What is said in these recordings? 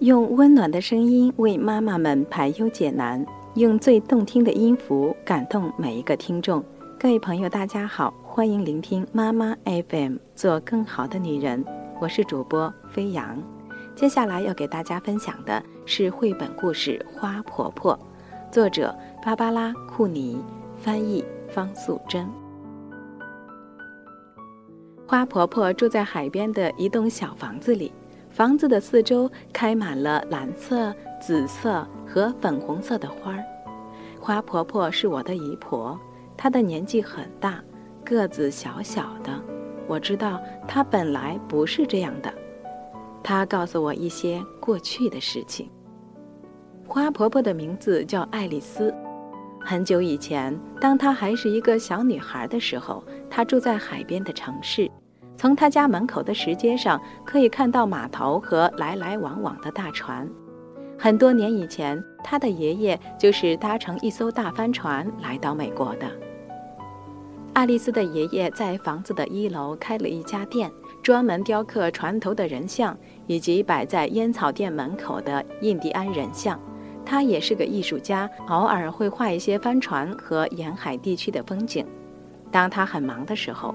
用温暖的声音为妈妈们排忧解难，用最动听的音符感动每一个听众。各位朋友，大家好，欢迎聆听妈妈 FM，做更好的女人。我是主播飞扬。接下来要给大家分享的是绘本故事《花婆婆》，作者芭芭拉·库尼，翻译方素珍。花婆婆住在海边的一栋小房子里。房子的四周开满了蓝色、紫色和粉红色的花儿。花婆婆是我的姨婆，她的年纪很大，个子小小的。我知道她本来不是这样的。她告诉我一些过去的事情。花婆婆的名字叫爱丽丝。很久以前，当她还是一个小女孩的时候，她住在海边的城市。从他家门口的石阶上可以看到码头和来来往往的大船。很多年以前，他的爷爷就是搭乘一艘大帆船来到美国的。爱丽丝的爷爷在房子的一楼开了一家店，专门雕刻船头的人像以及摆在烟草店门口的印第安人像。他也是个艺术家，偶尔会画一些帆船和沿海地区的风景。当他很忙的时候，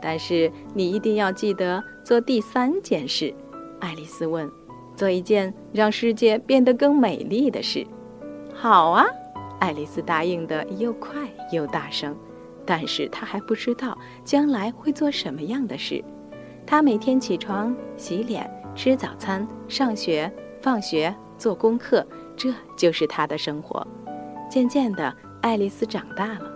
但是你一定要记得做第三件事，爱丽丝问：“做一件让世界变得更美丽的事。”好啊，爱丽丝答应的又快又大声。但是她还不知道将来会做什么样的事。她每天起床、洗脸、吃早餐、上学、放学、做功课，这就是她的生活。渐渐的，爱丽丝长大了。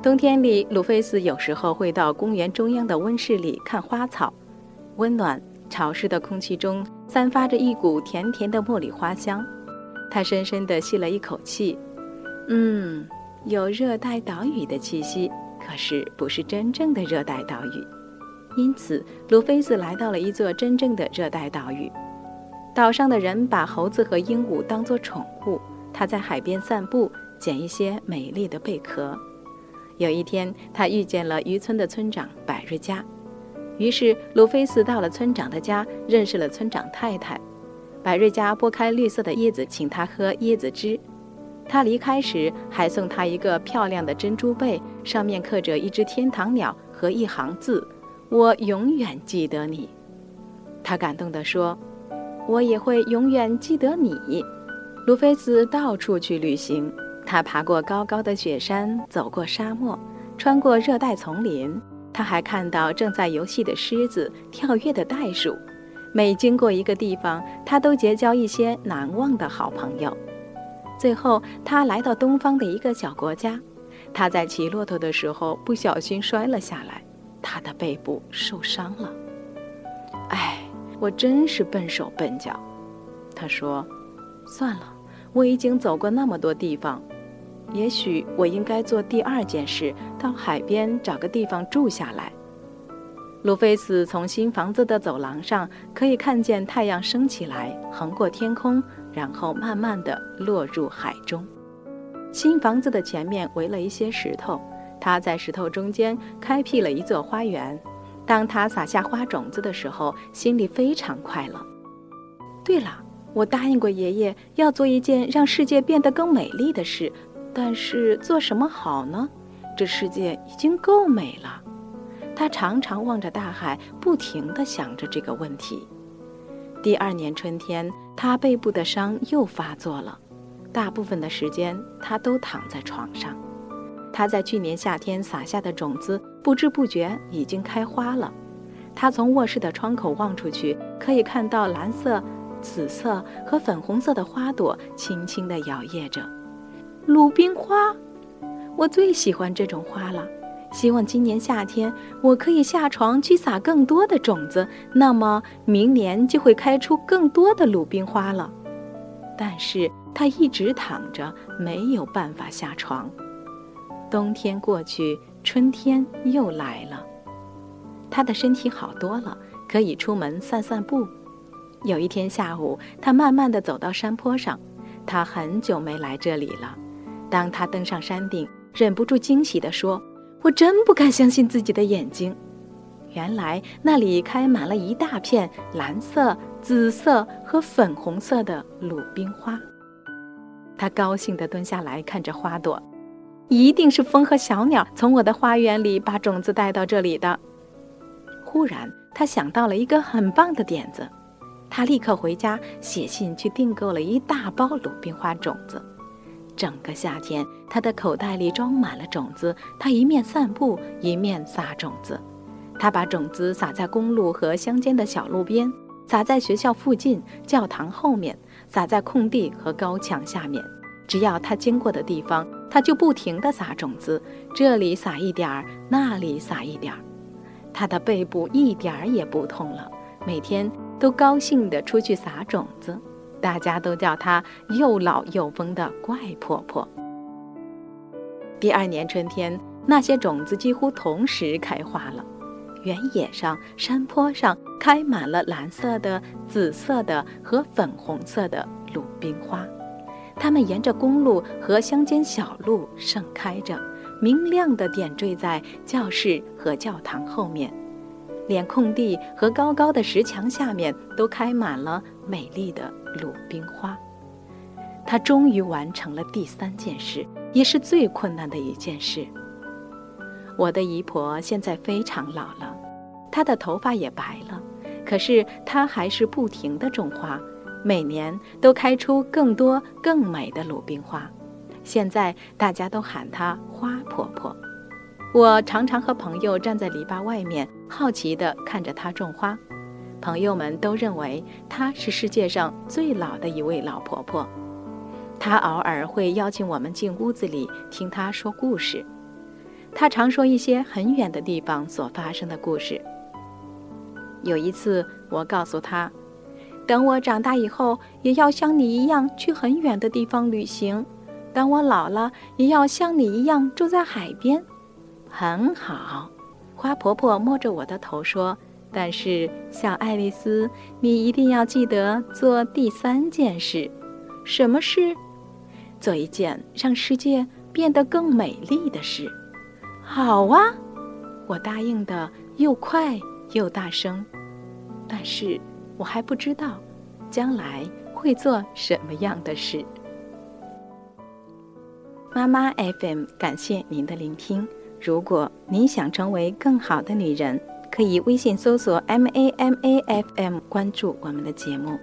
冬天里，鲁菲斯有时候会到公园中央的温室里看花草。温暖潮湿的空气中散发着一股甜甜的茉莉花香。他深深地吸了一口气，嗯，有热带岛屿的气息，可是不是真正的热带岛屿。因此，鲁菲斯来到了一座真正的热带岛屿。岛上的人把猴子和鹦鹉当作宠物。他在海边散步，捡一些美丽的贝壳。有一天，他遇见了渔村的村长百瑞佳，于是鲁菲斯到了村长的家，认识了村长太太。百瑞佳剥开绿色的椰子，请他喝椰子汁。他离开时还送他一个漂亮的珍珠贝，上面刻着一只天堂鸟和一行字：“我永远记得你。”他感动地说：“我也会永远记得你。”鲁菲斯到处去旅行。他爬过高高的雪山，走过沙漠，穿过热带丛林。他还看到正在游戏的狮子，跳跃的袋鼠。每经过一个地方，他都结交一些难忘的好朋友。最后，他来到东方的一个小国家。他在骑骆驼的时候不小心摔了下来，他的背部受伤了。哎，我真是笨手笨脚。他说：“算了，我已经走过那么多地方。”也许我应该做第二件事，到海边找个地方住下来。路菲斯从新房子的走廊上可以看见太阳升起来，横过天空，然后慢慢地落入海中。新房子的前面围了一些石头，他在石头中间开辟了一座花园。当他撒下花种子的时候，心里非常快乐。对了，我答应过爷爷要做一件让世界变得更美丽的事。但是做什么好呢？这世界已经够美了。他常常望着大海，不停地想着这个问题。第二年春天，他背部的伤又发作了，大部分的时间他都躺在床上。它在去年夏天撒下的种子，不知不觉已经开花了。他从卧室的窗口望出去，可以看到蓝色、紫色和粉红色的花朵轻轻地摇曳着。鲁冰花，我最喜欢这种花了。希望今年夏天我可以下床去撒更多的种子，那么明年就会开出更多的鲁冰花了。但是它一直躺着，没有办法下床。冬天过去，春天又来了。它的身体好多了，可以出门散散步。有一天下午，它慢慢地走到山坡上。它很久没来这里了。当他登上山顶，忍不住惊喜地说：“我真不敢相信自己的眼睛！原来那里开满了一大片蓝色、紫色和粉红色的鲁冰花。”他高兴地蹲下来看着花朵，一定是风和小鸟从我的花园里把种子带到这里的。忽然，他想到了一个很棒的点子，他立刻回家写信去订购了一大包鲁冰花种子。整个夏天，他的口袋里装满了种子。他一面散步，一面撒种子。他把种子撒在公路和乡间的小路边，撒在学校附近、教堂后面，撒在空地和高墙下面。只要他经过的地方，他就不停地撒种子，这里撒一点儿，那里撒一点儿。他的背部一点儿也不痛了，每天都高兴地出去撒种子，大家都叫她又老又疯的怪婆婆。第二年春天，那些种子几乎同时开花了，原野上、山坡上开满了蓝色的、紫色的和粉红色的鲁冰花，它们沿着公路和乡间小路盛开着。明亮的点缀在教室和教堂后面，连空地和高高的石墙下面都开满了美丽的鲁冰花。他终于完成了第三件事，也是最困难的一件事。我的姨婆现在非常老了，她的头发也白了，可是她还是不停地种花，每年都开出更多更美的鲁冰花。现在大家都喊她花婆婆。我常常和朋友站在篱笆外面，好奇地看着她种花。朋友们都认为她是世界上最老的一位老婆婆。她偶尔会邀请我们进屋子里听她说故事。她常说一些很远的地方所发生的故事。有一次，我告诉她，等我长大以后，也要像你一样去很远的地方旅行。当我老了，也要像你一样住在海边。很好，花婆婆摸着我的头说：“但是，小爱丽丝，你一定要记得做第三件事。什么事？做一件让世界变得更美丽的事。”好啊，我答应的又快又大声。但是我还不知道，将来会做什么样的事。妈妈 FM，感谢您的聆听。如果你想成为更好的女人，可以微信搜索 M A M A F M，关注我们的节目。